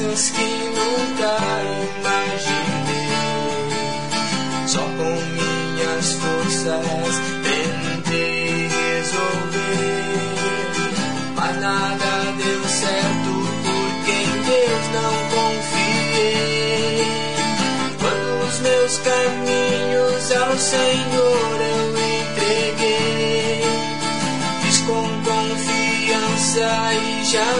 complexas que nunca imaginei. Só com minhas forças tentei resolver, mas nada deu certo porque em Deus não confiei. Quando os meus caminhos ao Senhor eu entreguei, fiz com confiança e jamais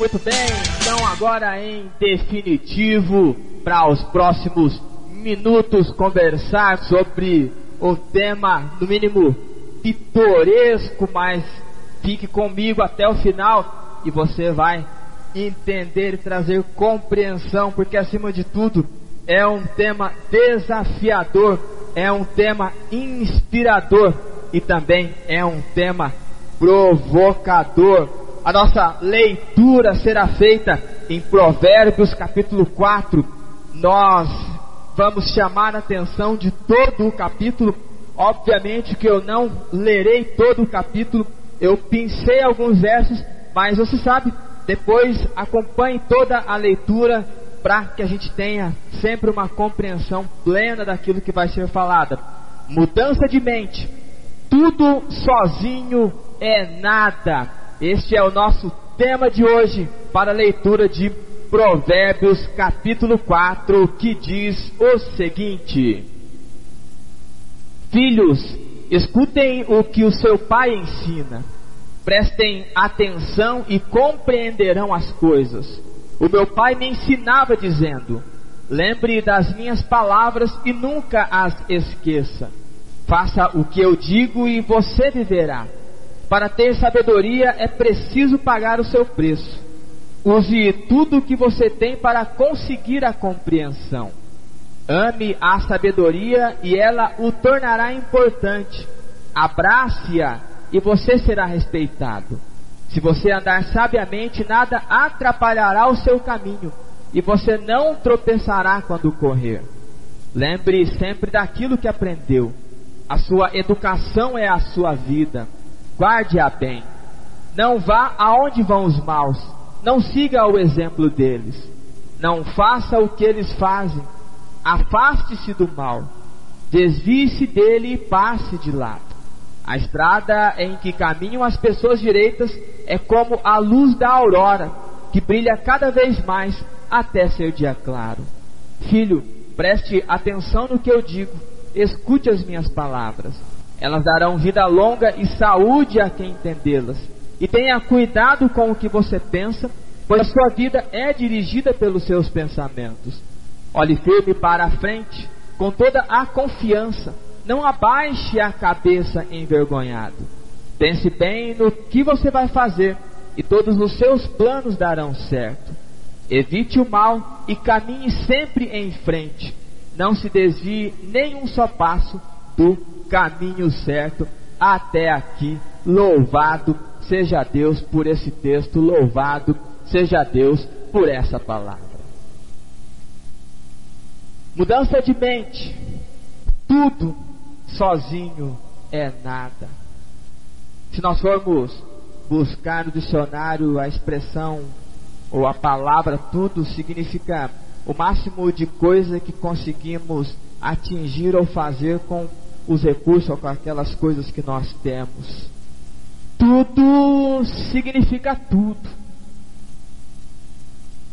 Muito bem, então agora em definitivo, para os próximos minutos conversar sobre o tema, no mínimo, pitoresco, mas fique comigo até o final e você vai entender e trazer compreensão, porque acima de tudo é um tema desafiador, é um tema inspirador e também é um tema provocador. A nossa leitura será feita em Provérbios capítulo 4. Nós vamos chamar a atenção de todo o capítulo. Obviamente que eu não lerei todo o capítulo, eu pensei alguns versos, mas você sabe, depois acompanhe toda a leitura para que a gente tenha sempre uma compreensão plena daquilo que vai ser falado. Mudança de mente. Tudo sozinho é nada. Este é o nosso tema de hoje para a leitura de Provérbios capítulo 4, que diz o seguinte: Filhos, escutem o que o seu pai ensina. Prestem atenção e compreenderão as coisas. O meu pai me ensinava dizendo: Lembre das minhas palavras e nunca as esqueça. Faça o que eu digo e você viverá. Para ter sabedoria é preciso pagar o seu preço. Use tudo o que você tem para conseguir a compreensão. Ame a sabedoria e ela o tornará importante. Abrace-a e você será respeitado. Se você andar sabiamente, nada atrapalhará o seu caminho e você não tropeçará quando correr. Lembre sempre daquilo que aprendeu. A sua educação é a sua vida. Guarde-a bem. Não vá aonde vão os maus. Não siga o exemplo deles. Não faça o que eles fazem. Afaste-se do mal. Desvie-se dele e passe de lado. A estrada em que caminham as pessoas direitas é como a luz da aurora, que brilha cada vez mais até ser dia claro. Filho, preste atenção no que eu digo, escute as minhas palavras. Elas darão vida longa e saúde a quem entendê-las. E tenha cuidado com o que você pensa, pois a sua vida é dirigida pelos seus pensamentos. Olhe firme para a frente, com toda a confiança. Não abaixe a cabeça envergonhado. Pense bem no que você vai fazer, e todos os seus planos darão certo. Evite o mal e caminhe sempre em frente. Não se desvie nem um só passo do caminho certo até aqui. Louvado seja Deus por esse texto, louvado seja Deus por essa palavra. Mudança de mente. tudo sozinho é nada. Se nós formos buscar no dicionário a expressão ou a palavra tudo, significa o máximo de coisa que conseguimos atingir ou fazer com os recursos ou com aquelas coisas que nós temos. Tudo significa tudo.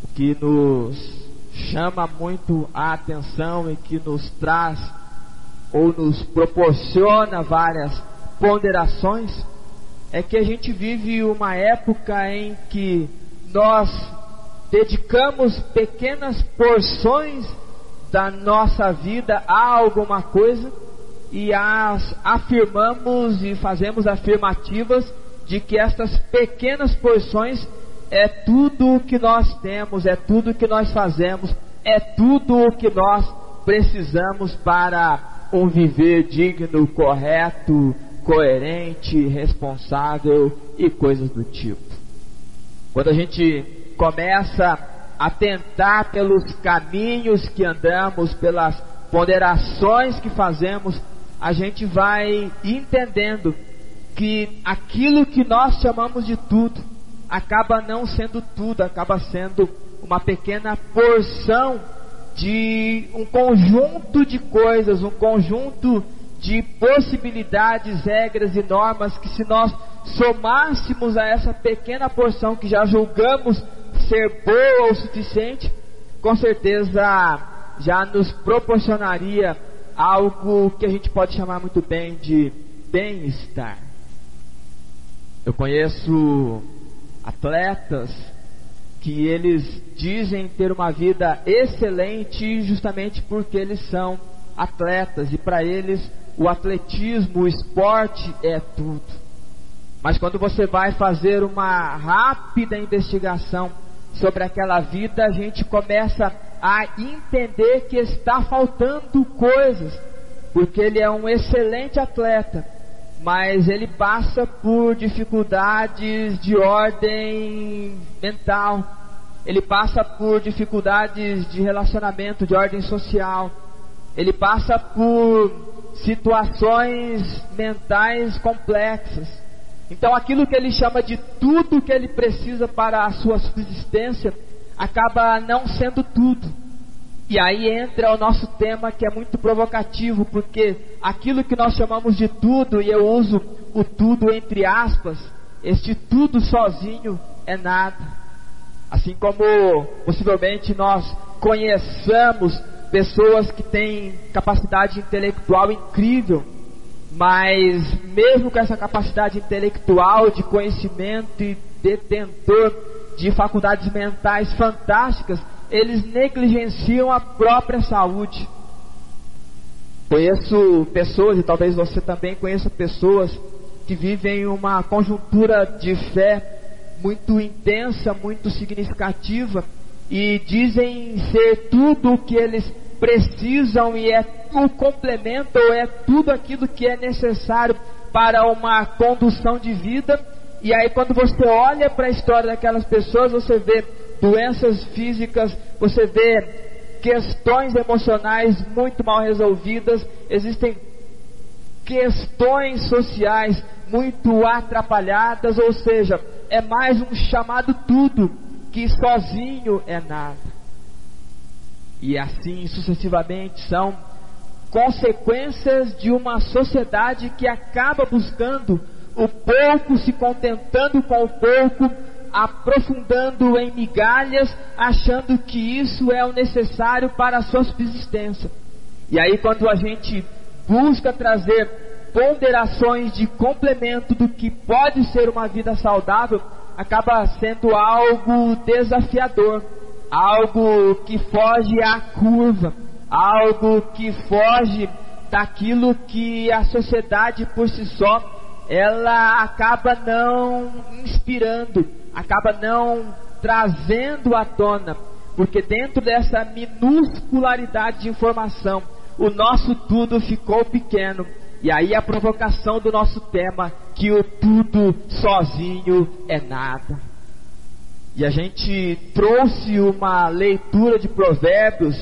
O que nos chama muito a atenção e que nos traz ou nos proporciona várias ponderações é que a gente vive uma época em que nós dedicamos pequenas porções da nossa vida a alguma coisa e as afirmamos e fazemos afirmativas de que estas pequenas porções é tudo o que nós temos, é tudo o que nós fazemos, é tudo o que nós precisamos para um viver digno, correto, coerente, responsável e coisas do tipo. Quando a gente começa a tentar pelos caminhos que andamos, pelas ponderações que fazemos, a gente vai entendendo que aquilo que nós chamamos de tudo acaba não sendo tudo, acaba sendo uma pequena porção de um conjunto de coisas, um conjunto de possibilidades, regras e normas que se nós somássemos a essa pequena porção que já julgamos ser boa o suficiente, com certeza já nos proporcionaria algo que a gente pode chamar muito bem de bem-estar. Eu conheço atletas que eles dizem ter uma vida excelente justamente porque eles são atletas e para eles o atletismo, o esporte é tudo. Mas quando você vai fazer uma rápida investigação sobre aquela vida, a gente começa a entender que está faltando coisas, porque ele é um excelente atleta, mas ele passa por dificuldades de ordem mental, ele passa por dificuldades de relacionamento, de ordem social, ele passa por situações mentais complexas. Então, aquilo que ele chama de tudo que ele precisa para a sua subsistência acaba não sendo tudo. E aí entra o nosso tema que é muito provocativo, porque aquilo que nós chamamos de tudo, e eu uso o tudo entre aspas, este tudo sozinho é nada. Assim como possivelmente nós conheçamos pessoas que têm capacidade intelectual incrível, mas mesmo com essa capacidade intelectual de conhecimento e detentor de faculdades mentais fantásticas, eles negligenciam a própria saúde. Conheço pessoas, e talvez você também conheça pessoas, que vivem uma conjuntura de fé muito intensa, muito significativa, e dizem ser tudo o que eles precisam e é o complemento ou é tudo aquilo que é necessário para uma condução de vida. E aí quando você olha para a história daquelas pessoas, você vê doenças físicas, você vê questões emocionais muito mal resolvidas, existem questões sociais muito atrapalhadas, ou seja, é mais um chamado tudo que sozinho é nada. E assim sucessivamente são consequências de uma sociedade que acaba buscando o pouco, se contentando com o pouco, aprofundando em migalhas, achando que isso é o necessário para a sua subsistência. E aí, quando a gente busca trazer ponderações de complemento do que pode ser uma vida saudável, acaba sendo algo desafiador, algo que foge à curva, algo que foge daquilo que a sociedade por si só ela acaba não inspirando, acaba não trazendo à tona, porque dentro dessa minuscularidade de informação, o nosso tudo ficou pequeno. E aí a provocação do nosso tema, que o tudo sozinho é nada. E a gente trouxe uma leitura de provérbios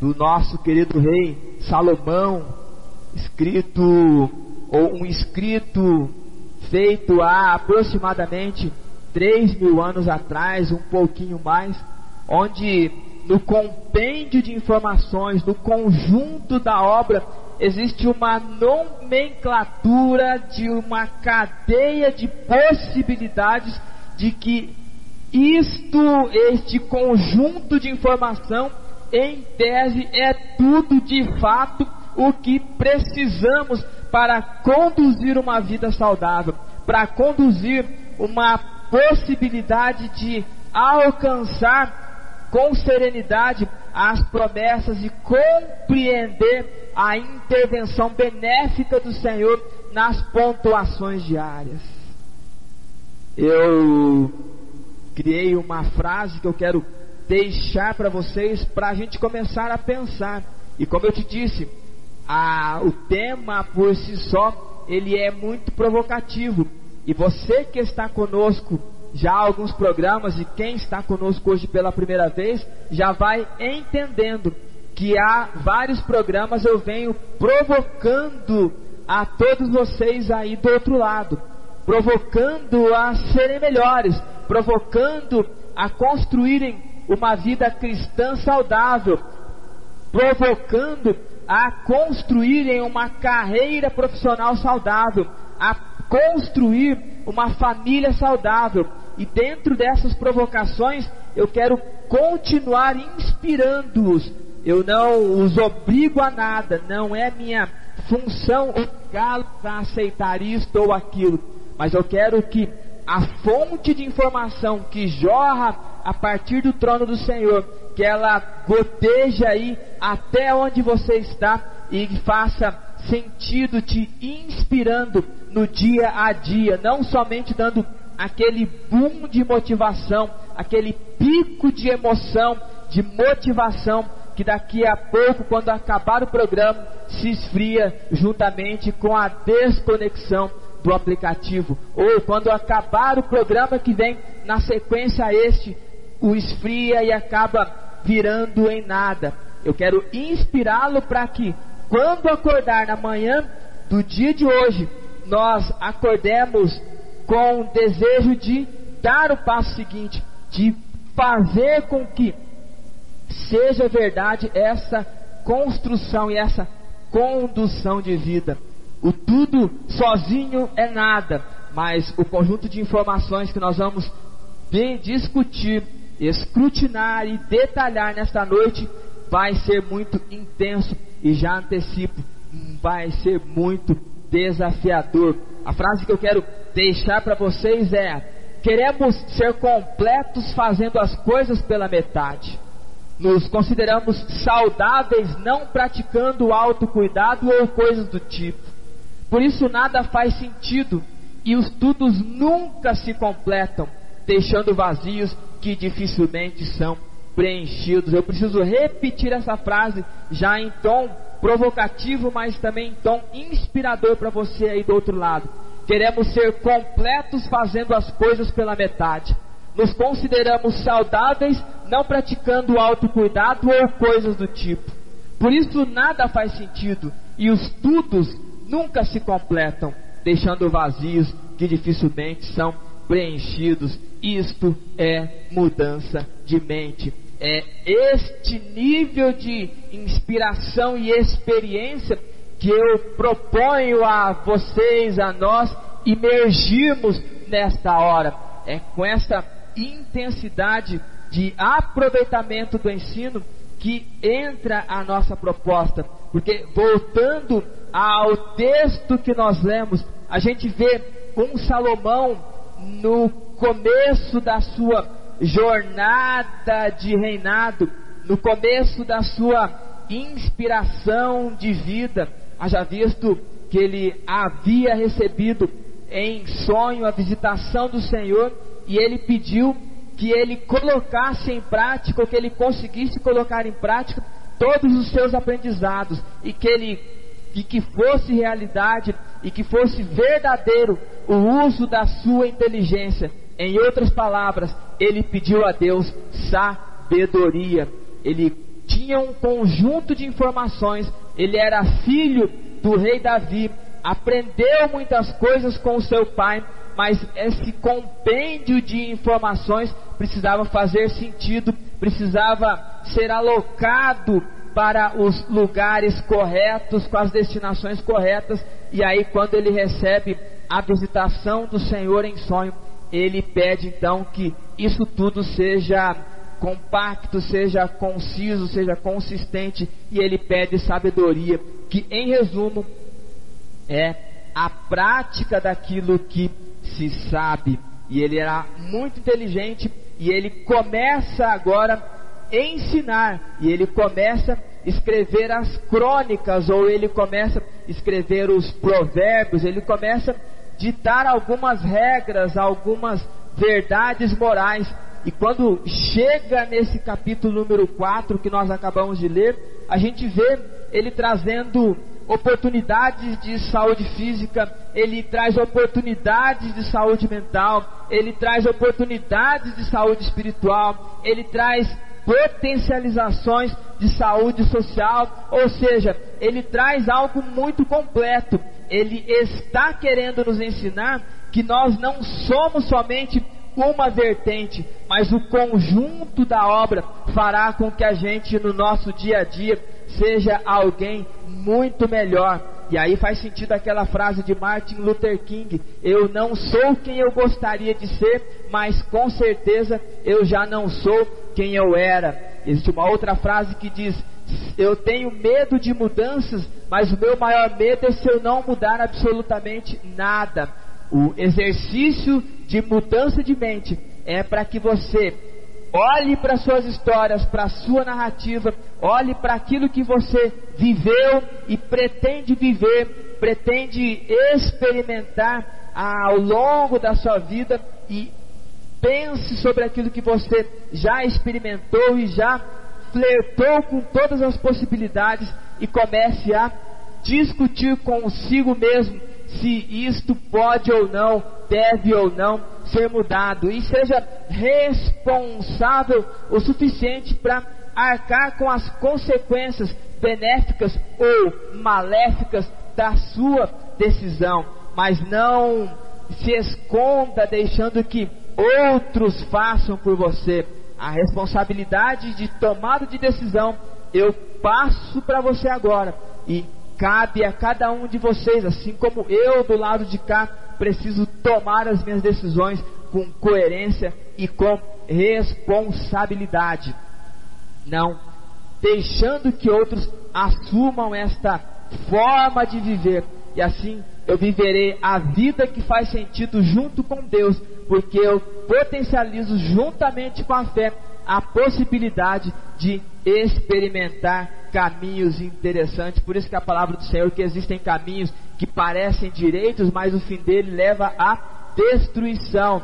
do nosso querido rei Salomão, escrito ou um escrito feito há aproximadamente 3 mil anos atrás, um pouquinho mais, onde no compêndio de informações, no conjunto da obra, existe uma nomenclatura de uma cadeia de possibilidades de que isto, este conjunto de informação, em tese, é tudo de fato o que precisamos para conduzir uma vida saudável, para conduzir uma possibilidade de alcançar com serenidade as promessas e compreender a intervenção benéfica do Senhor nas pontuações diárias. Eu criei uma frase que eu quero deixar para vocês para a gente começar a pensar. E como eu te disse, a, o tema por si só ele é muito provocativo. E você que está conosco já há alguns programas e quem está conosco hoje pela primeira vez já vai entendendo que há vários programas eu venho provocando a todos vocês aí do outro lado, provocando a serem melhores, provocando a construírem uma vida cristã saudável, provocando a construírem uma carreira profissional saudável, a construir uma família saudável. E dentro dessas provocações, eu quero continuar inspirando-os. Eu não os obrigo a nada, não é minha função obrigá-los a aceitar isto ou aquilo, mas eu quero que a fonte de informação que jorra a partir do trono do Senhor, que ela goteja aí até onde você está e faça sentido te inspirando no dia a dia, não somente dando aquele boom de motivação, aquele pico de emoção, de motivação, que daqui a pouco, quando acabar o programa, se esfria juntamente com a desconexão do aplicativo, ou quando acabar o programa que vem na sequência a este, o esfria e acaba virando em nada. Eu quero inspirá-lo para que, quando acordar na manhã do dia de hoje, nós acordemos com o desejo de dar o passo seguinte, de fazer com que seja verdade essa construção e essa condução de vida. O tudo sozinho é nada, mas o conjunto de informações que nós vamos discutir, escrutinar e detalhar nesta noite vai ser muito intenso e já antecipo, vai ser muito desafiador. A frase que eu quero deixar para vocês é: queremos ser completos fazendo as coisas pela metade. Nos consideramos saudáveis não praticando autocuidado ou coisas do tipo. Por isso nada faz sentido e os tudos nunca se completam, deixando vazios que dificilmente são preenchidos. Eu preciso repetir essa frase já em tom provocativo, mas também em tom inspirador para você aí do outro lado. Queremos ser completos fazendo as coisas pela metade. Nos consideramos saudáveis não praticando autocuidado ou coisas do tipo. Por isso nada faz sentido e os tudos nunca se completam, deixando vazios que dificilmente são preenchidos. Isto é mudança de mente é este nível de inspiração e experiência que eu proponho a vocês, a nós, imergirmos nesta hora. É com essa intensidade de aproveitamento do ensino que entra a nossa proposta. Porque voltando ao texto que nós lemos, a gente vê um Salomão no começo da sua jornada de reinado, no começo da sua inspiração de vida, haja visto que ele havia recebido em sonho a visitação do Senhor e ele pediu que ele colocasse em prática, ou que ele conseguisse colocar em prática todos os seus aprendizados e que ele e que fosse realidade e que fosse verdadeiro o uso da sua inteligência em outras palavras, ele pediu a Deus sabedoria. Ele tinha um conjunto de informações, ele era filho do rei Davi, aprendeu muitas coisas com seu pai, mas esse compêndio de informações precisava fazer sentido, precisava ser alocado para os lugares corretos, com as destinações corretas, e aí quando ele recebe a visitação do Senhor em sonho, ele pede então que isso tudo seja compacto, seja conciso, seja consistente, e ele pede sabedoria, que em resumo é a prática daquilo que se sabe. E ele era muito inteligente e ele começa agora a ensinar, e ele começa a escrever as crônicas, ou ele começa a escrever os provérbios, ele começa a ditar algumas regras, algumas verdades morais. E quando chega nesse capítulo número 4 que nós acabamos de ler, a gente vê ele trazendo oportunidades de saúde física, ele traz oportunidades de saúde mental, ele traz oportunidades de saúde espiritual, ele traz potencializações de saúde social, ou seja, ele traz algo muito completo. Ele está querendo nos ensinar que nós não somos somente uma vertente, mas o conjunto da obra fará com que a gente no nosso dia a dia seja alguém muito melhor. E aí faz sentido aquela frase de Martin Luther King: Eu não sou quem eu gostaria de ser, mas com certeza eu já não sou quem eu era. Existe uma outra frase que diz: Eu tenho medo de mudanças, mas o meu maior medo é se eu não mudar absolutamente nada. O exercício de mudança de mente é para que você olhe para suas histórias, para sua narrativa, olhe para aquilo que você viveu e pretende viver, pretende experimentar ao longo da sua vida e pense sobre aquilo que você já experimentou e já flertou com todas as possibilidades e comece a discutir consigo mesmo se isto pode ou não, deve ou não ser mudado e seja responsável o suficiente para arcar com as consequências benéficas ou maléficas da sua decisão, mas não se esconda deixando que outros façam por você. A responsabilidade de tomada de decisão eu passo para você agora e cabe a cada um de vocês, assim como eu do lado de cá preciso tomar as minhas decisões com coerência e com responsabilidade. Não deixando que outros assumam esta forma de viver e assim eu viverei a vida que faz sentido junto com Deus, porque eu potencializo juntamente com a fé a possibilidade de experimentar caminhos interessantes. Por isso que a palavra do Senhor que existem caminhos que parecem direitos, mas o fim dele leva à destruição.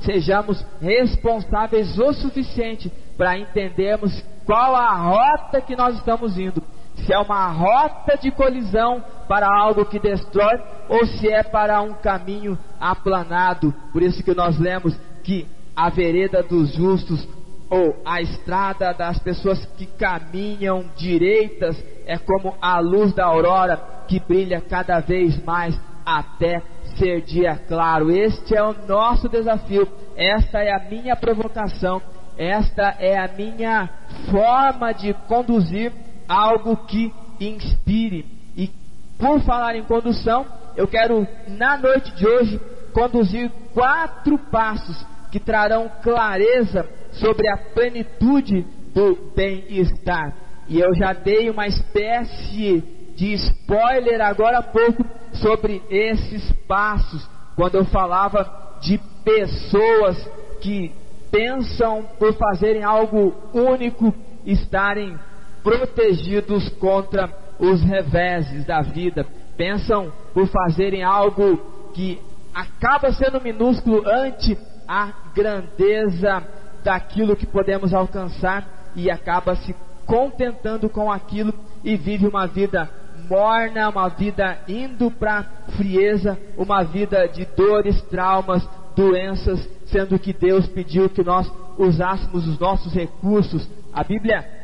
Sejamos responsáveis o suficiente para entendermos qual a rota que nós estamos indo. Se é uma rota de colisão para algo que destrói ou se é para um caminho aplanado. Por isso que nós lemos que a vereda dos justos ou a estrada das pessoas que caminham direitas é como a luz da aurora que brilha cada vez mais até ser dia claro. Este é o nosso desafio, esta é a minha provocação, esta é a minha forma de conduzir algo que inspire. E por falar em condução, eu quero na noite de hoje conduzir quatro passos que trarão clareza sobre a plenitude do bem-estar. E eu já dei uma espécie de spoiler agora há pouco sobre esses passos, quando eu falava de pessoas que pensam por fazerem algo único estarem protegidos contra os reveses da vida, pensam por fazerem algo que acaba sendo minúsculo ante a grandeza daquilo que podemos alcançar e acaba se contentando com aquilo e vive uma vida morna, uma vida indo para frieza, uma vida de dores, traumas, doenças, sendo que Deus pediu que nós usássemos os nossos recursos. A Bíblia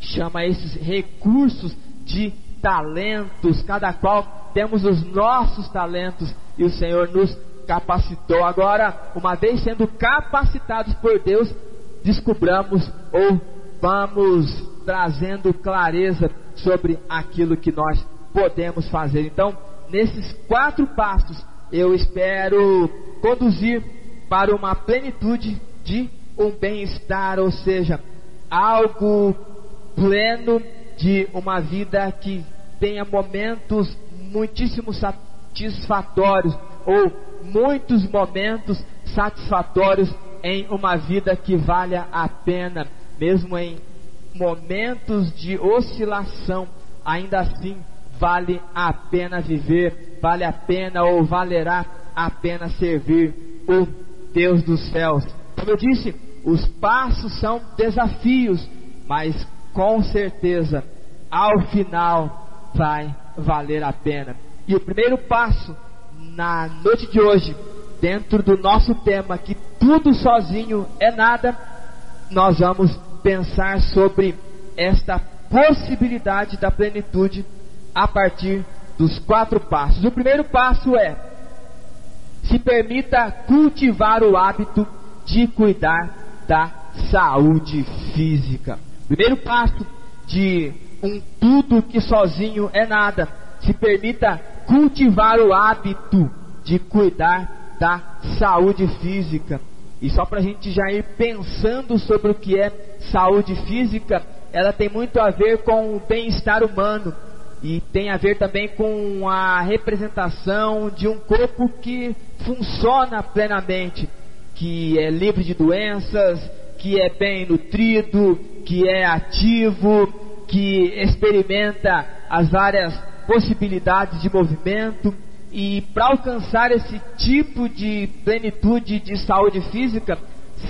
chama esses recursos de talentos, cada qual temos os nossos talentos e o Senhor nos capacitou. Agora, uma vez sendo capacitados por Deus, descobramos ou vamos trazendo clareza sobre aquilo que nós podemos fazer. Então, nesses quatro passos, eu espero conduzir para uma plenitude de um bem-estar, ou seja, algo pleno de uma vida que tenha momentos muitíssimo satisfatórios ou muitos momentos satisfatórios em uma vida que valha a pena, mesmo em momentos de oscilação, ainda assim vale a pena viver, vale a pena ou valerá a pena servir o Deus dos céus. Como eu disse, os passos são desafios, mas com certeza ao final vai valer a pena. E o primeiro passo na noite de hoje, dentro do nosso tema que tudo sozinho é nada, nós vamos pensar sobre esta possibilidade da plenitude a partir dos quatro passos. O primeiro passo é: se permita cultivar o hábito de cuidar da saúde física. Primeiro passo de um tudo que sozinho é nada. Se permita cultivar o hábito de cuidar da saúde física. E só para a gente já ir pensando sobre o que é saúde física, ela tem muito a ver com o bem-estar humano e tem a ver também com a representação de um corpo que funciona plenamente, que é livre de doenças, que é bem nutrido, que é ativo, que experimenta as várias possibilidades de movimento. E para alcançar esse tipo de plenitude de saúde física,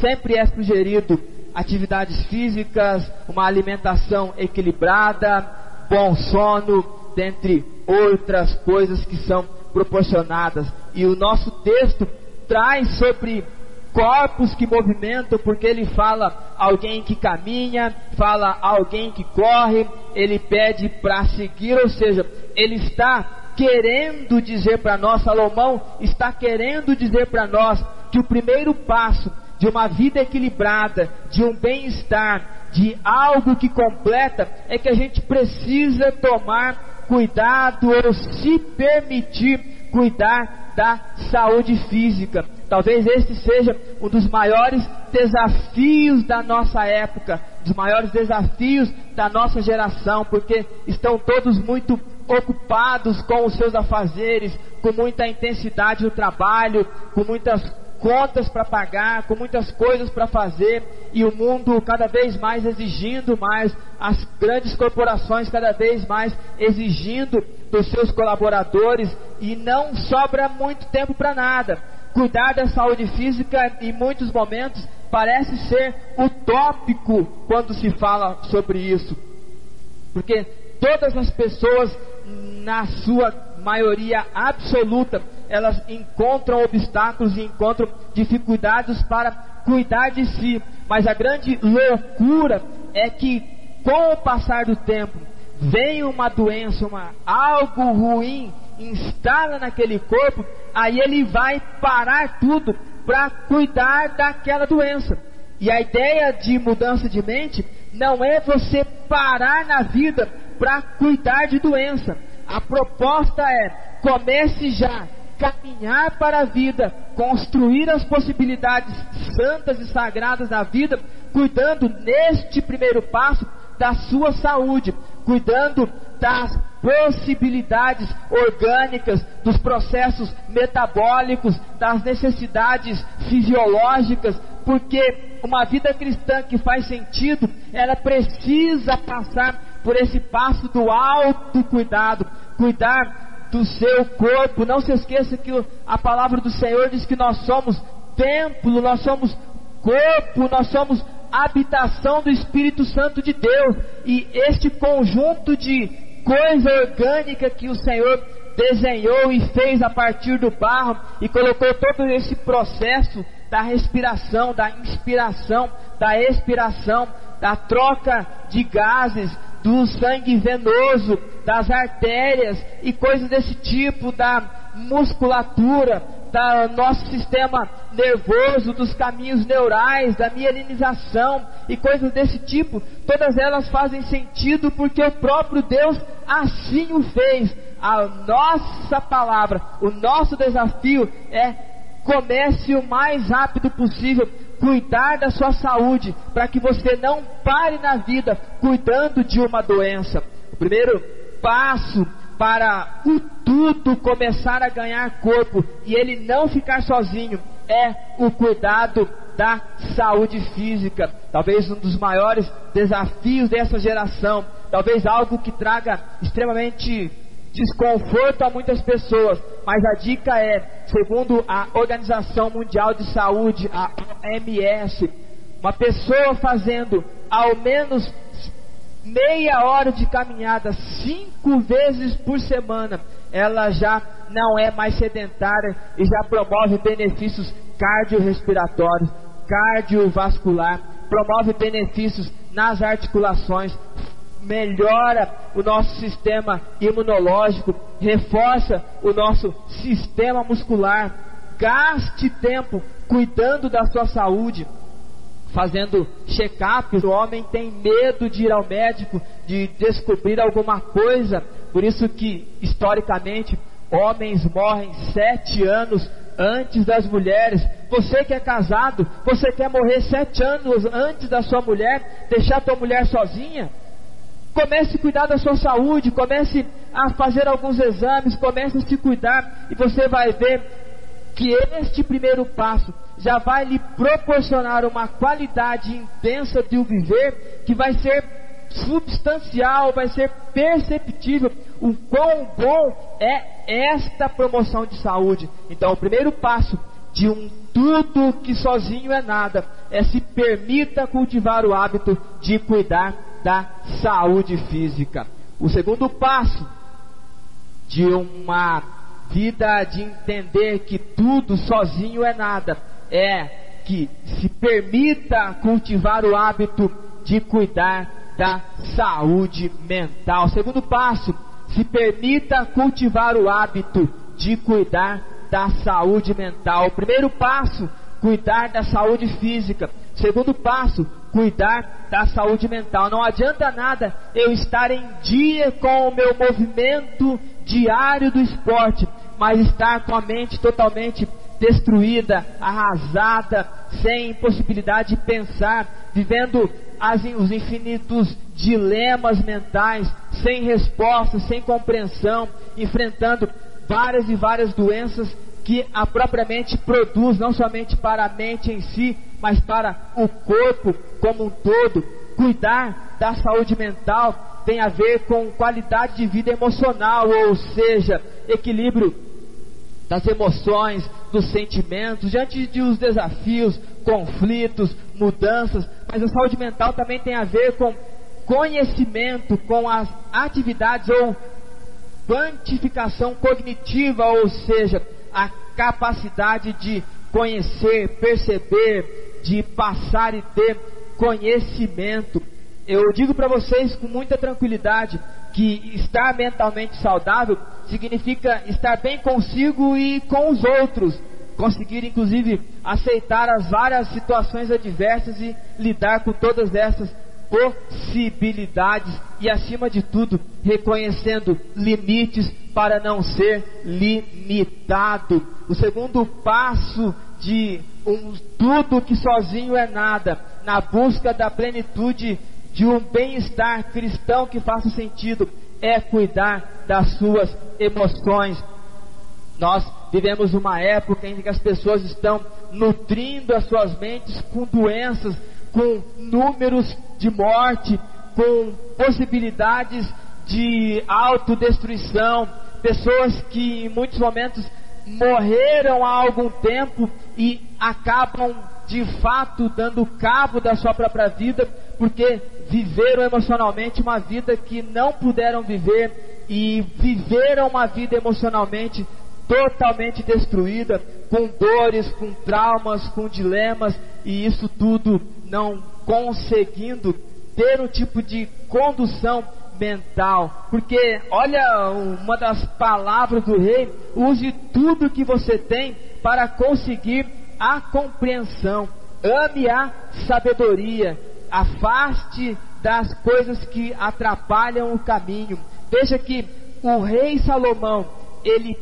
sempre é sugerido atividades físicas, uma alimentação equilibrada, bom sono, dentre outras coisas que são proporcionadas. E o nosso texto traz sobre corpos que movimentam, porque ele fala alguém que caminha, fala alguém que corre, ele pede para seguir, ou seja, ele está querendo dizer para nós, Salomão está querendo dizer para nós que o primeiro passo de uma vida equilibrada, de um bem-estar, de algo que completa, é que a gente precisa tomar cuidado ou se permitir cuidar da saúde física. Talvez este seja um dos maiores desafios da nossa época, dos maiores desafios da nossa geração, porque estão todos muito ocupados com os seus afazeres, com muita intensidade no trabalho, com muitas contas para pagar, com muitas coisas para fazer, e o mundo cada vez mais exigindo mais, as grandes corporações cada vez mais exigindo dos seus colaboradores, e não sobra muito tempo para nada. Cuidar da saúde física em muitos momentos parece ser utópico quando se fala sobre isso, porque todas as pessoas, na sua maioria absoluta, elas encontram obstáculos e encontram dificuldades para cuidar de si. Mas a grande loucura é que, com o passar do tempo, vem uma doença, uma, algo ruim, instala naquele corpo, aí ele vai parar tudo para cuidar daquela doença. E a ideia de mudança de mente não é você parar na vida para cuidar de doença. A proposta é comece já caminhar para a vida, construir as possibilidades santas e sagradas da vida, cuidando neste primeiro passo da sua saúde, cuidando das possibilidades orgânicas, dos processos metabólicos, das necessidades fisiológicas, porque uma vida cristã que faz sentido, ela precisa passar por esse passo do autocuidado, cuidar do seu corpo. Não se esqueça que a palavra do Senhor diz que nós somos templo, nós somos corpo, nós somos habitação do Espírito Santo de Deus. E este conjunto de coisa orgânica que o Senhor desenhou e fez a partir do barro e colocou todo esse processo da respiração, da inspiração, da expiração, da troca de gases, do sangue venoso, das artérias e coisas desse tipo, da musculatura, do nosso sistema nervoso, dos caminhos neurais, da mielinização e coisas desse tipo, todas elas fazem sentido porque o próprio Deus assim o fez. A nossa palavra, o nosso desafio é comece o mais rápido possível cuidar da sua saúde, para que você não pare na vida cuidando de uma doença. O primeiro passo para o tudo começar a ganhar corpo e ele não ficar sozinho é o cuidado da saúde física. Talvez um dos maiores desafios dessa geração, talvez algo que traga extremamente desconforto a muitas pessoas, mas a dica é, segundo a Organização Mundial de Saúde, a OMS, uma pessoa fazendo ao menos meia hora de caminhada cinco vezes por semana, ela já não é mais sedentária e já promove benefícios cardiorrespiratórios, cardiovascular, promove benefícios nas articulações, melhora o nosso sistema imunológico, reforça o nosso sistema muscular. Gaste tempo cuidando da sua saúde, fazendo check-ups. O homem tem medo de ir ao médico, de descobrir alguma coisa. Por isso que, historicamente, homens morrem sete anos antes das mulheres. Você que é casado, você quer morrer sete anos antes da sua mulher, deixar a tua mulher sozinha? Comece a cuidar da sua saúde, comece a fazer alguns exames, comece a se cuidar e você vai ver que este primeiro passo já vai lhe proporcionar uma qualidade intensa de o viver que vai ser substancial, vai ser perceptível o quão bom é esta promoção de saúde. Então, o primeiro passo de um tudo que sozinho é nada é se permita cultivar o hábito de cuidar da saúde física. O segundo passo de uma vida de entender que tudo sozinho é nada é que se permita cultivar o hábito de cuidar da saúde mental. Segundo passo, se permita cultivar o hábito de cuidar da saúde mental. Primeiro passo, cuidar da saúde física. Segundo passo, cuidar da saúde mental. Não adianta nada eu estar em dia com o meu movimento diário do esporte, mas estar com a mente totalmente destruída, arrasada, sem possibilidade de pensar, vivendo as, os infinitos dilemas mentais, sem resposta, sem compreensão, enfrentando várias e várias doenças que a própria mente produz, não somente para a mente em si, mas para o corpo como um todo. Cuidar da saúde mental tem a ver com qualidade de vida emocional, ou seja, equilíbrio das emoções, dos sentimentos, diante de os desafios, conflitos, mudanças, mas a saúde mental também tem a ver com conhecimento, com as atividades ou quantificação cognitiva, ou seja, a capacidade de conhecer, perceber, de passar e ter conhecimento. Eu digo para vocês com muita tranquilidade que estar mentalmente saudável significa estar bem consigo e com os outros, conseguir inclusive aceitar as várias situações adversas e lidar com todas essas possibilidades e, acima de tudo, reconhecendo limites para não ser limitado. O segundo passo de um tudo que sozinho é nada, na busca da plenitude de um bem-estar cristão que faça sentido, é cuidar das suas emoções. Nós vivemos uma época em que as pessoas estão nutrindo as suas mentes com doenças, com números de morte, com possibilidades de autodestruição, pessoas que em muitos momentos morreram há algum tempo e acabam de fato dando cabo da sua própria vida porque viveram emocionalmente uma vida que não puderam viver e viveram uma vida emocionalmente totalmente destruída, com dores, com traumas, com dilemas, e isso tudo não conseguindo ter um tipo de condução mental, porque olha uma das palavras do rei, use tudo que você tem para conseguir a compreensão, ame a sabedoria, afaste das coisas que atrapalham o caminho. Veja que o rei Salomão, ele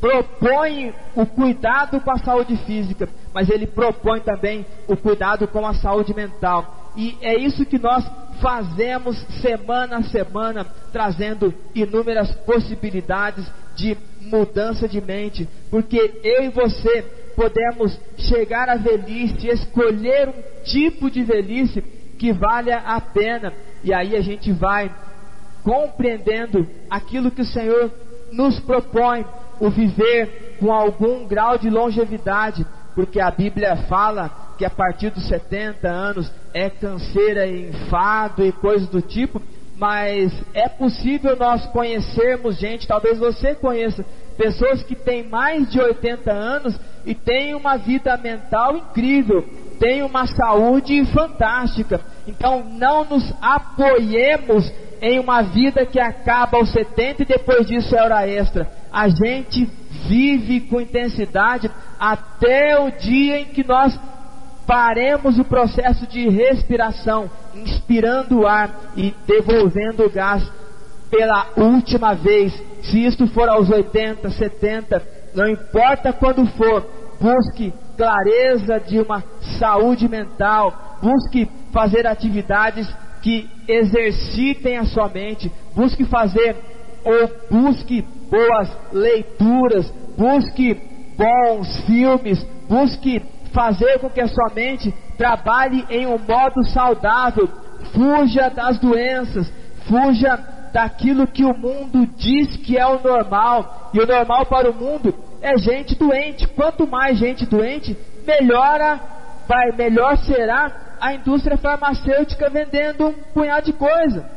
propõe o cuidado com a saúde física, mas ele propõe também o cuidado com a saúde mental. E é isso que nós fazemos semana a semana, trazendo inúmeras possibilidades de mudança de mente, porque eu e você podemos chegar à velhice, escolher um tipo de velhice que valha a pena, e aí a gente vai compreendendo aquilo que o Senhor nos propõe, o viver com algum grau de longevidade, porque a Bíblia fala que a partir dos 70 anos é canseira e enfado e coisas do tipo, mas é possível nós conhecermos gente, talvez você conheça, pessoas que têm mais de 80 anos e têm uma vida mental incrível, têm uma saúde fantástica. Então não nos apoiemos em uma vida que acaba aos 70 e depois disso é hora extra. A gente vive com intensidade até o dia em que nós paremos o processo de respiração, inspirando o ar e devolvendo o gás pela última vez. Se isto for aos 80, 70, não importa quando for, busque clareza de uma saúde mental, busque fazer atividades que exercitem a sua mente, busque fazer ou busque boas leituras, busque bons filmes, busque fazer com que a sua mente trabalhe em um modo saudável, fuja das doenças, fuja daquilo que o mundo diz que é o normal, e o normal para o mundo é gente doente. Quanto mais gente doente, melhora, vai, melhor será a indústria farmacêutica vendendo um punhado de coisa.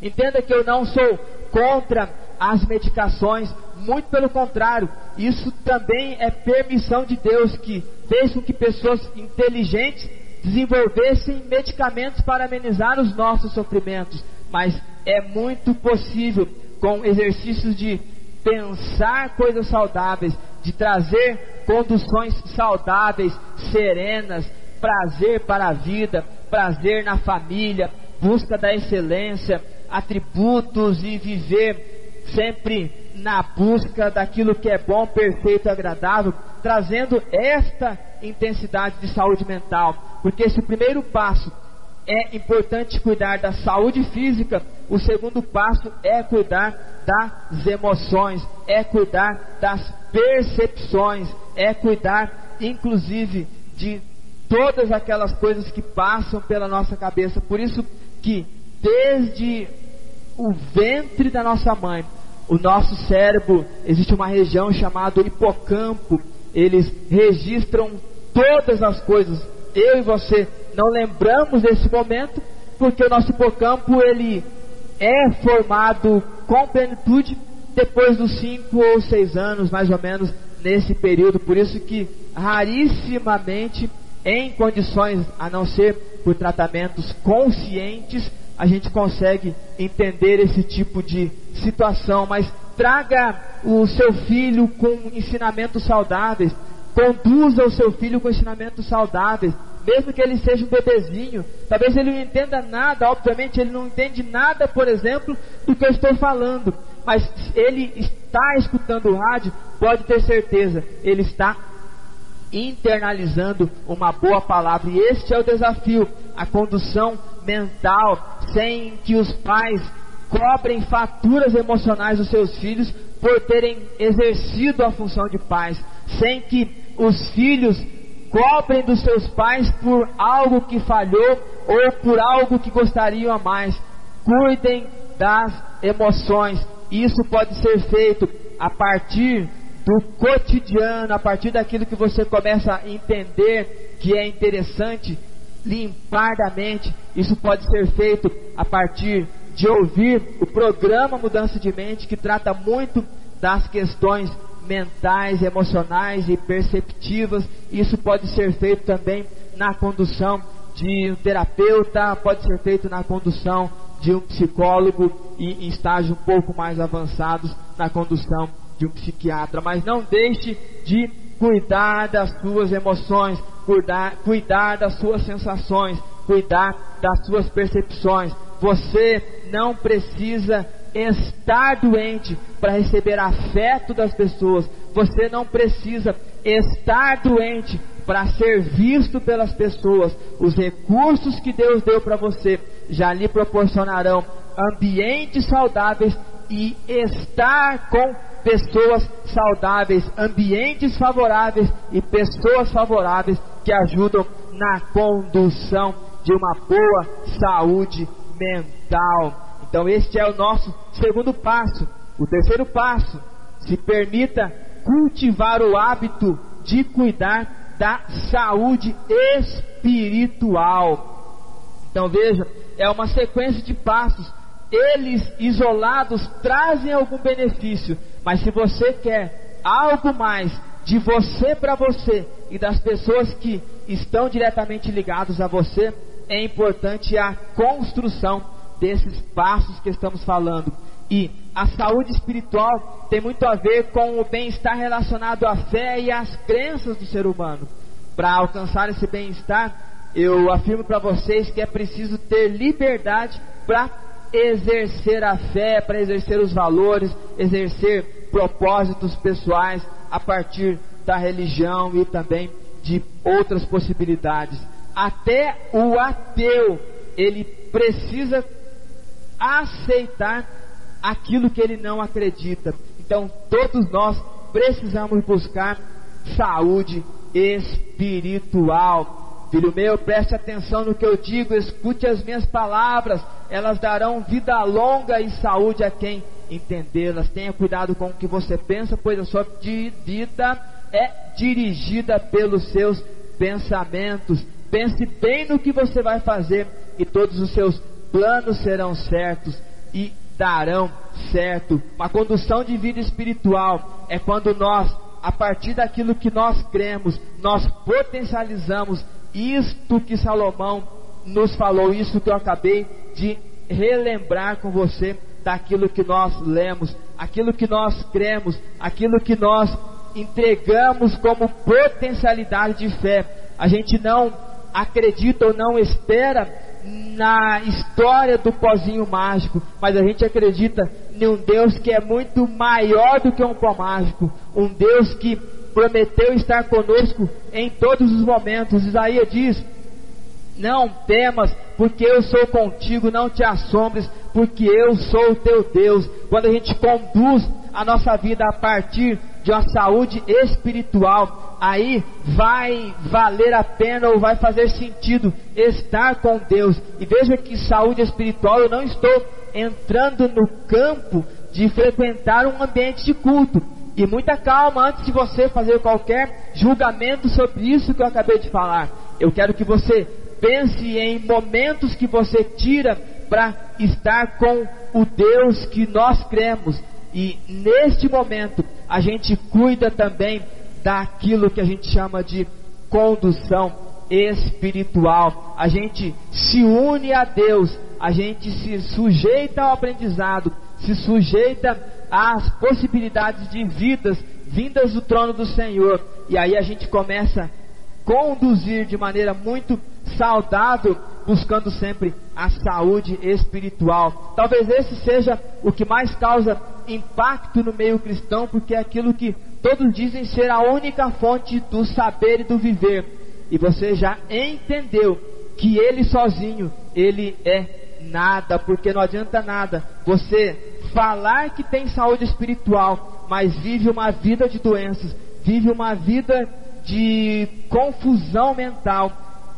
Entenda que eu não sou contra as medicações, muito pelo contrário, isso também é permissão de Deus que fez com que pessoas inteligentes desenvolvessem medicamentos para amenizar os nossos sofrimentos, mas é muito possível com exercícios de pensar coisas saudáveis, de trazer conduções saudáveis, serenas, prazer para a vida, prazer na família, busca da excelência, atributos e viver sempre na busca daquilo que é bom, perfeito agradável, trazendo esta intensidade de saúde mental. Porque esse primeiro passo é importante cuidar da saúde física, o segundo passo é cuidar das emoções, é cuidar das percepções, é cuidar inclusive de todas aquelas coisas que passam pela nossa cabeça. Por isso que desde o ventre da nossa mãe, o nosso cérebro, existe uma região chamada hipocampo, eles registram todas as coisas. Eu e você não lembramos desse momento, porque o nosso hipocampo ele é formado com plenitude depois dos 5 ou 6 anos, mais ou menos, nesse período. Por isso que rarissimamente, em condições a não ser por tratamentos conscientes, a gente consegue entender esse tipo de situação, mas traga o seu filho com ensinamentos saudáveis, conduza o seu filho com ensinamentos saudáveis, mesmo que ele seja um bebezinho, talvez ele não entenda nada, obviamente ele não entende nada, por exemplo, do que eu estou falando, mas ele está escutando o rádio, pode ter certeza, ele está internalizando uma boa palavra, e este é o desafio, a condução mental, sem que os pais cobrem faturas emocionais dos seus filhos por terem exercido a função de pais, sem que os filhos cobrem dos seus pais por algo que falhou ou por algo que gostariam a mais. Cuidem das emoções. Isso pode ser feito a partir do cotidiano, a partir daquilo que você começa a entender que é interessante limpar da mente. Isso pode ser feito a partir de ouvir o programa Mudança de Mente, que trata muito das questões mentais, emocionais e perceptivas. Isso pode ser feito também na condução de um terapeuta, pode ser feito na condução de um psicólogo e em um pouco mais avançados na condução de um psiquiatra. Mas não deixe de cuidar das suas emoções, cuidar, cuidar das suas sensações, cuidar das suas percepções. Você não precisa estar doente para receber afeto das pessoas. Você não precisa estar doente para ser visto pelas pessoas. Os recursos que Deus deu para você já lhe proporcionarão ambientes saudáveis e estar com pessoas saudáveis, ambientes favoráveis e pessoas favoráveis que ajudam na condução de uma boa saúde mental. Então, este é o nosso segundo passo. O terceiro passo, se permita cultivar o hábito de cuidar da saúde espiritual. Então, veja, é uma sequência de passos. Eles isolados trazem algum benefício, mas se você quer algo mais de você para você e das pessoas que estão diretamente ligados a você, é importante a construção desses passos que estamos falando. E a saúde espiritual tem muito a ver com o bem-estar relacionado à fé e às crenças do ser humano. Para alcançar esse bem-estar, eu afirmo para vocês que é preciso ter liberdade para exercer a fé, para exercer os valores, exercer propósitos pessoais a partir da religião e também de outras possibilidades. Até o ateu, ele precisa aceitar aquilo que ele não acredita. Então, todos nós precisamos buscar saúde espiritual. Filho meu, preste atenção no que eu digo, escute as minhas palavras, elas darão vida longa e saúde a quem entendê-las. Tenha cuidado com o que você pensa, pois a sua vida é dirigida pelos seus pensamentos. Pense bem no que você vai fazer e todos os seus planos serão certos e darão certo. Uma condução de vida espiritual é quando nós, a partir daquilo que nós cremos, nós potencializamos isto que Salomão nos falou, isso que eu acabei de relembrar com você daquilo que nós lemos, aquilo que nós cremos, aquilo que nós entregamos como potencialidade de fé. A gente não acredita ou não espera na história do pozinho mágico, mas a gente acredita em um Deus que é muito maior do que um pó mágico, um Deus que prometeu estar conosco em todos os momentos. Isaías diz: Não temas, porque eu sou contigo, não te assombres, porque eu sou o teu Deus. Quando a gente conduz a nossa vida a partir de uma saúde espiritual, aí vai valer a pena ou vai fazer sentido estar com Deus. E veja que saúde espiritual eu não estou entrando no campo de frequentar um ambiente de culto. E muita calma antes de você fazer qualquer julgamento sobre isso que eu acabei de falar. Eu quero que você pense em momentos que você tira para estar com o Deus que nós cremos, e neste momento, a gente cuida também daquilo que a gente chama de condução espiritual. A gente se une a Deus, a gente se sujeita ao aprendizado, se sujeita às possibilidades de vidas vindas do trono do Senhor. E aí a gente começa a conduzir de maneira muito saudável, buscando sempre a saúde espiritual. Talvez esse seja o que mais causa impacto no meio cristão, porque é aquilo que todos dizem ser a única fonte do saber e do viver. E você já entendeu que ele sozinho, ele é nada, porque não adianta nada você falar que tem saúde espiritual, mas vive uma vida de doenças, vive uma vida de confusão mental.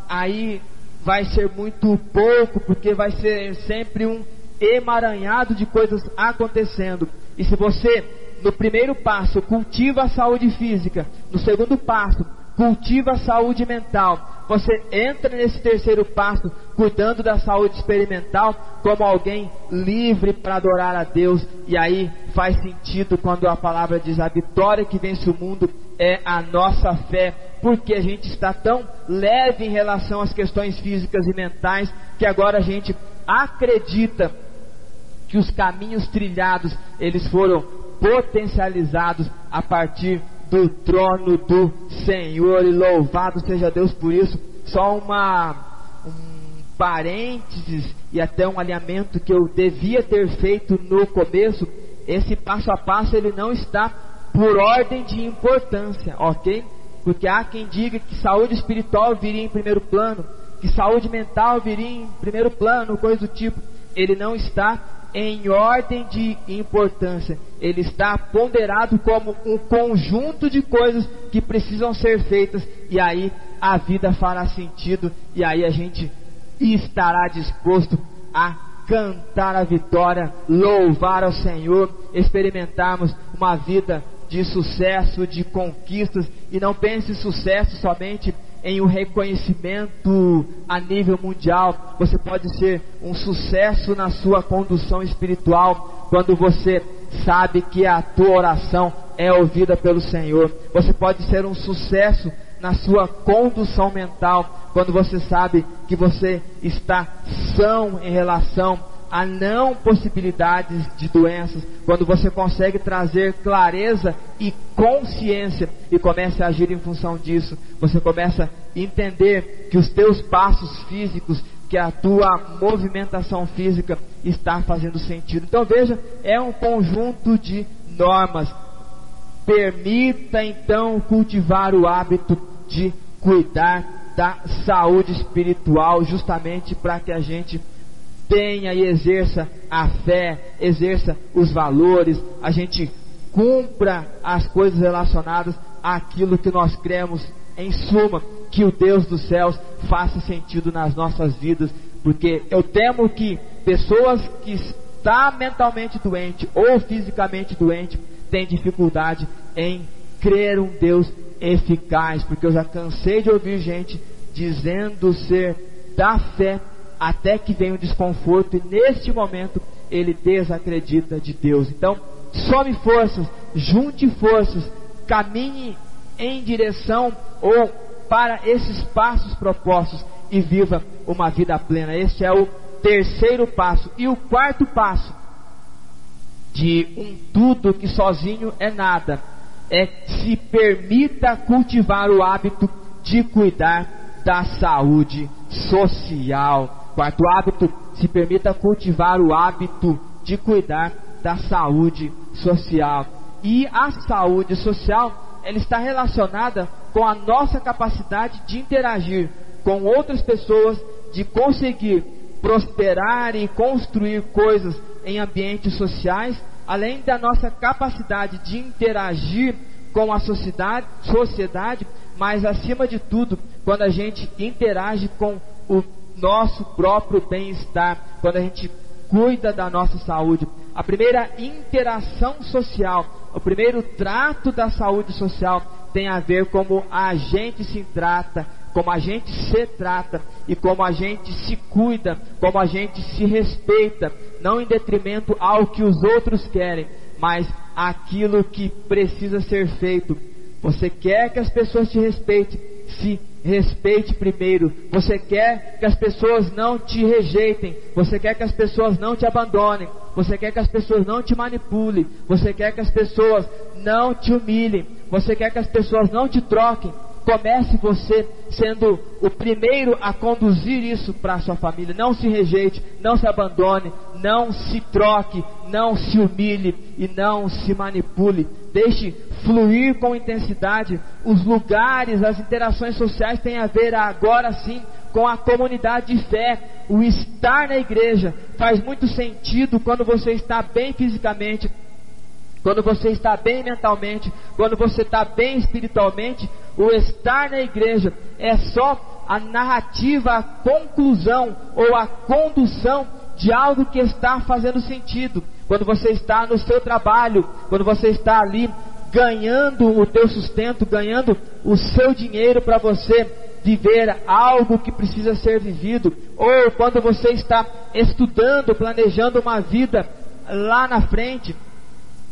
Aí vai ser muito pouco, porque vai ser sempre um emaranhado de coisas acontecendo. E se você, no primeiro passo, cultiva a saúde física, no segundo passo, cultiva a saúde mental, você entra nesse terceiro passo, cuidando da saúde experimental, como alguém livre para adorar a Deus, e aí faz sentido quando a palavra diz: a vitória que vence o mundo é a nossa fé porque a gente está tão leve em relação às questões físicas e mentais que agora a gente acredita que os caminhos trilhados eles foram potencializados a partir do trono do Senhor e louvado seja Deus por isso. Só uma um parênteses e até um alinhamento que eu devia ter feito no começo. Esse passo a passo ele não está por ordem de importância, ok? Porque há quem diga que saúde espiritual viria em primeiro plano, que saúde mental viria em primeiro plano, coisa do tipo. Ele não está em ordem de importância. Ele está ponderado como um conjunto de coisas que precisam ser feitas. E aí a vida fará sentido. E aí a gente estará disposto a cantar a vitória, louvar ao Senhor, experimentarmos uma vida de sucesso, de conquistas. E não pense sucesso somente em um reconhecimento a nível mundial. Você pode ser um sucesso na sua condução espiritual quando você sabe que a tua oração é ouvida pelo Senhor. Você pode ser um sucesso na sua condução mental quando você sabe que você está são em relação a não possibilidades de doenças, quando você consegue trazer clareza e consciência e começa a agir em função disso, você começa a entender que os teus passos físicos, que a tua movimentação física está fazendo sentido. Então veja, é um conjunto de normas. Permita então cultivar o hábito de cuidar da saúde espiritual, justamente para que a gente tenha e exerça a fé, exerça os valores, a gente cumpra as coisas relacionadas àquilo que nós cremos, em suma, que o Deus dos céus faça sentido nas nossas vidas, porque eu temo que pessoas que estão mentalmente doente ou fisicamente doente têm dificuldade em crer um Deus eficaz, porque eu já cansei de ouvir gente dizendo ser da fé até que vem o desconforto e neste momento ele desacredita de Deus. Então, some forças, junte forças, caminhe em direção ou para esses passos propostos e viva uma vida plena. Este é o terceiro passo. E o quarto passo de um tudo que sozinho é nada é se permita cultivar o hábito de cuidar da saúde social. Quarto hábito, se permita cultivar o hábito de cuidar da saúde social. E a saúde social, ela está relacionada com a nossa capacidade de interagir com outras pessoas, de conseguir prosperar e construir coisas em ambientes sociais, além da nossa capacidade de interagir com a sociedade, sociedade, mas acima de tudo, quando a gente interage com o nosso próprio bem-estar, quando a gente cuida da nossa saúde. A primeira interação social, o primeiro trato da saúde social tem a ver como a gente se trata, como a gente se trata e como a gente se cuida, como a gente se respeita, não em detrimento ao que os outros querem, mas aquilo que precisa ser feito. Você quer que as pessoas te respeitem, se respeite primeiro. Você quer que as pessoas não te rejeitem. Você quer que as pessoas não te abandonem. Você quer que as pessoas não te manipulem. Você quer que as pessoas não te humilhem. Você quer que as pessoas não te troquem. Comece você sendo o primeiro a conduzir isso para a sua família. Não se rejeite, não se abandone, não se troque, não se humilhe e não se manipule. Deixe fluir com intensidade. Os lugares, as interações sociais têm a ver agora sim com a comunidade de fé. O estar na igreja faz muito sentido quando você está bem fisicamente, quando você está bem mentalmente, quando você está bem espiritualmente, o estar na igreja é só a narrativa, a conclusão ou a condução de algo que está fazendo sentido. Quando você está no seu trabalho, quando você está ali ganhando o teu sustento, ganhando o seu dinheiro para você viver algo que precisa ser vivido, ou quando você está estudando, planejando uma vida lá na frente,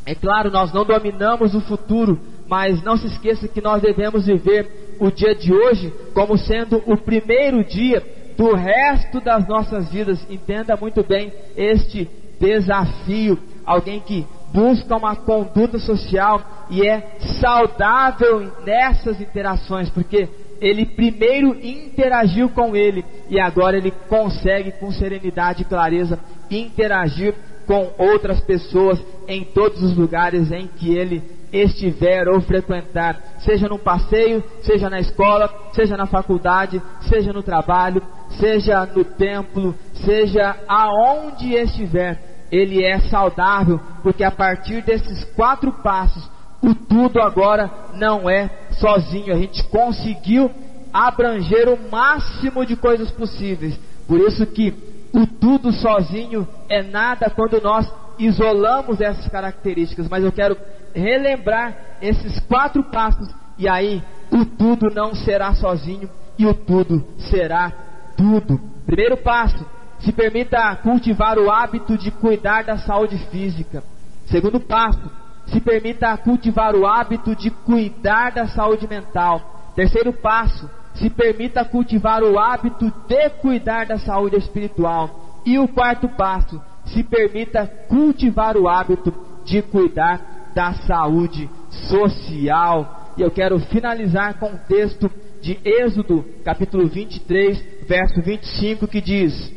é claro, nós não dominamos o futuro, mas não se esqueça que nós devemos viver o dia de hoje como sendo o primeiro dia do resto das nossas vidas. Entenda muito bem este desafio. Alguém que busca uma conduta social e é saudável nessas interações, porque ele primeiro interagiu com ele e agora ele consegue com serenidade e clareza interagir com outras pessoas em todos os lugares em que ele estiver ou frequentar, seja no passeio, seja na escola, seja na faculdade, seja no trabalho, seja no templo, seja aonde estiver, ele é saudável, porque a partir desses quatro passos, o tudo agora não é sozinho. A gente conseguiu abranger o máximo de coisas possíveis. Por isso que o tudo sozinho é nada quando nós isolamos essas características. Mas eu quero relembrar esses quatro passos e aí o tudo não será sozinho e o tudo será tudo. Primeiro passo, se permita cultivar o hábito de cuidar da saúde física. Segundo passo, se permita cultivar o hábito de cuidar da saúde mental. Terceiro passo, se permita cultivar o hábito de cuidar da saúde espiritual. E o quarto passo, se permita cultivar o hábito de cuidar da saúde social. E eu quero finalizar com o texto de Êxodo, capítulo 23, verso 25, que diz: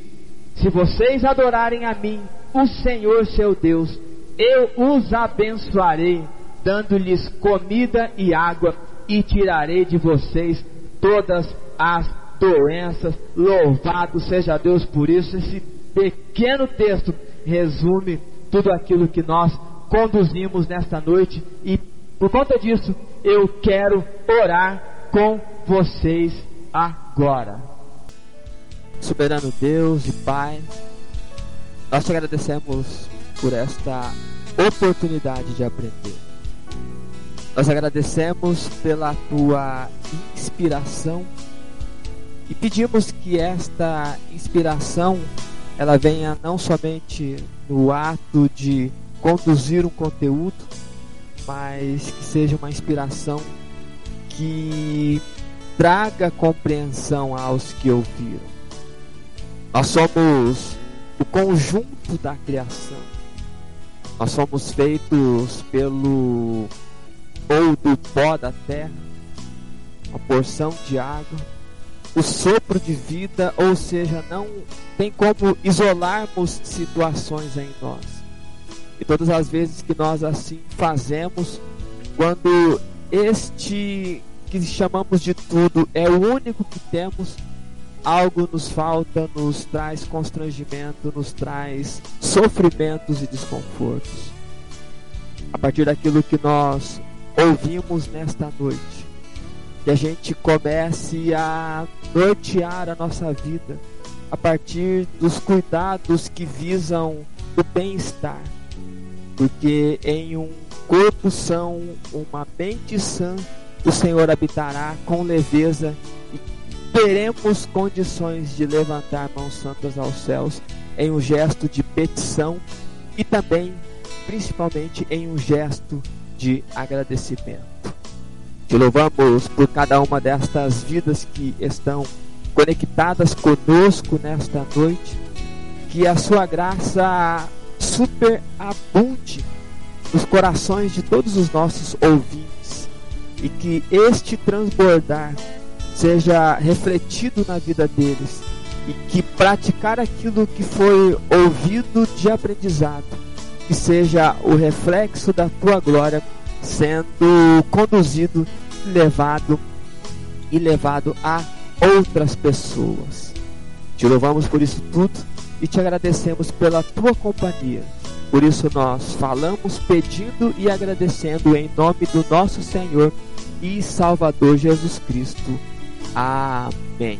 Se vocês adorarem a mim, o Senhor seu Deus, eu os abençoarei, dando-lhes comida e água, e tirarei de vocês todas as doenças. Louvado seja Deus por isso. Esse pequeno texto resume tudo aquilo que nós conduzimos nesta noite e por conta disso eu quero orar com vocês agora. Soberano Deus e Pai, nós te agradecemos por esta oportunidade de aprender. Nós agradecemos pela tua inspiração e pedimos que esta inspiração ela venha não somente no ato de conduzir um conteúdo, mas que seja uma inspiração que traga compreensão aos que ouviram. Nós somos o conjunto da criação. Nós somos feitos pelo ou do pó da terra, uma porção de água, o sopro de vida, ou seja, não tem como isolarmos situações em nós. E todas as vezes que nós assim fazemos, quando este que chamamos de tudo é o único que temos, algo nos falta, nos traz constrangimento, nos traz sofrimentos e desconfortos. A partir daquilo que nós ouvimos nesta noite, que a gente comece a nortear a nossa vida a partir dos cuidados que visam o bem-estar, porque em um corpo são, uma mente sã, o Senhor habitará com leveza e teremos condições de levantar mãos santas aos céus em um gesto de petição e também, principalmente, em um gesto de agradecimento. Te louvamos por cada uma destas vidas que estão conectadas conosco nesta noite. Que a sua graça superabunde nos corações de todos os nossos ouvintes e que este transbordar seja refletido na vida deles e que praticar aquilo que foi ouvido de aprendizado que seja o reflexo da tua glória sendo conduzido, levado e levado a outras pessoas. Te louvamos por isso tudo e te agradecemos pela tua companhia. Por isso nós falamos pedindo e agradecendo em nome do nosso Senhor e Salvador Jesus Cristo. Amém.